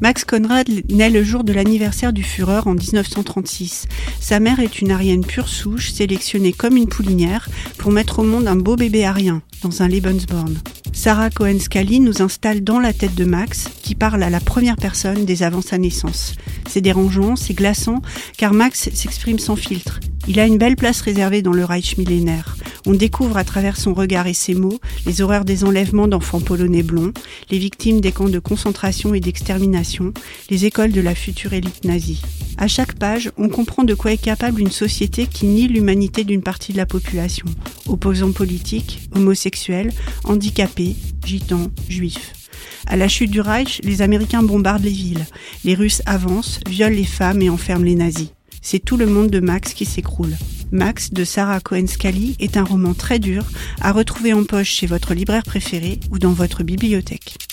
Max Conrad naît le jour de l'anniversaire du Führer en 1936. Sa mère est une Aryenne pure souche, sélectionnée comme une poulinière pour mettre au monde un beau bébé arien dans un Lebensborn. Sarah Cohen-Scally nous installe dans la tête de Max, qui parle à la première personne dès avant sa naissance. C'est dérangeant, c'est glaçant, car Max s'exprime sans filtre. Il a une belle place réservée dans le Reich millénaire. On découvre à travers son regard et ses mots les horreurs des enlèvements d'enfants polonais blonds, les victimes des camps de concentration et d'extermination, les écoles de la future élite nazie. À chaque page, on comprend de quoi est capable une société qui nie l'humanité d'une partie de la population, opposants politiques, homosexuels, handicapés, gitans, juifs. À la chute du Reich, les Américains bombardent les villes, les Russes avancent, violent les femmes et enferment les nazis. C'est tout le monde de Max qui s'écroule. Max de Sarah Cohen-Scally est un roman très dur à retrouver en poche chez votre libraire préféré ou dans votre bibliothèque.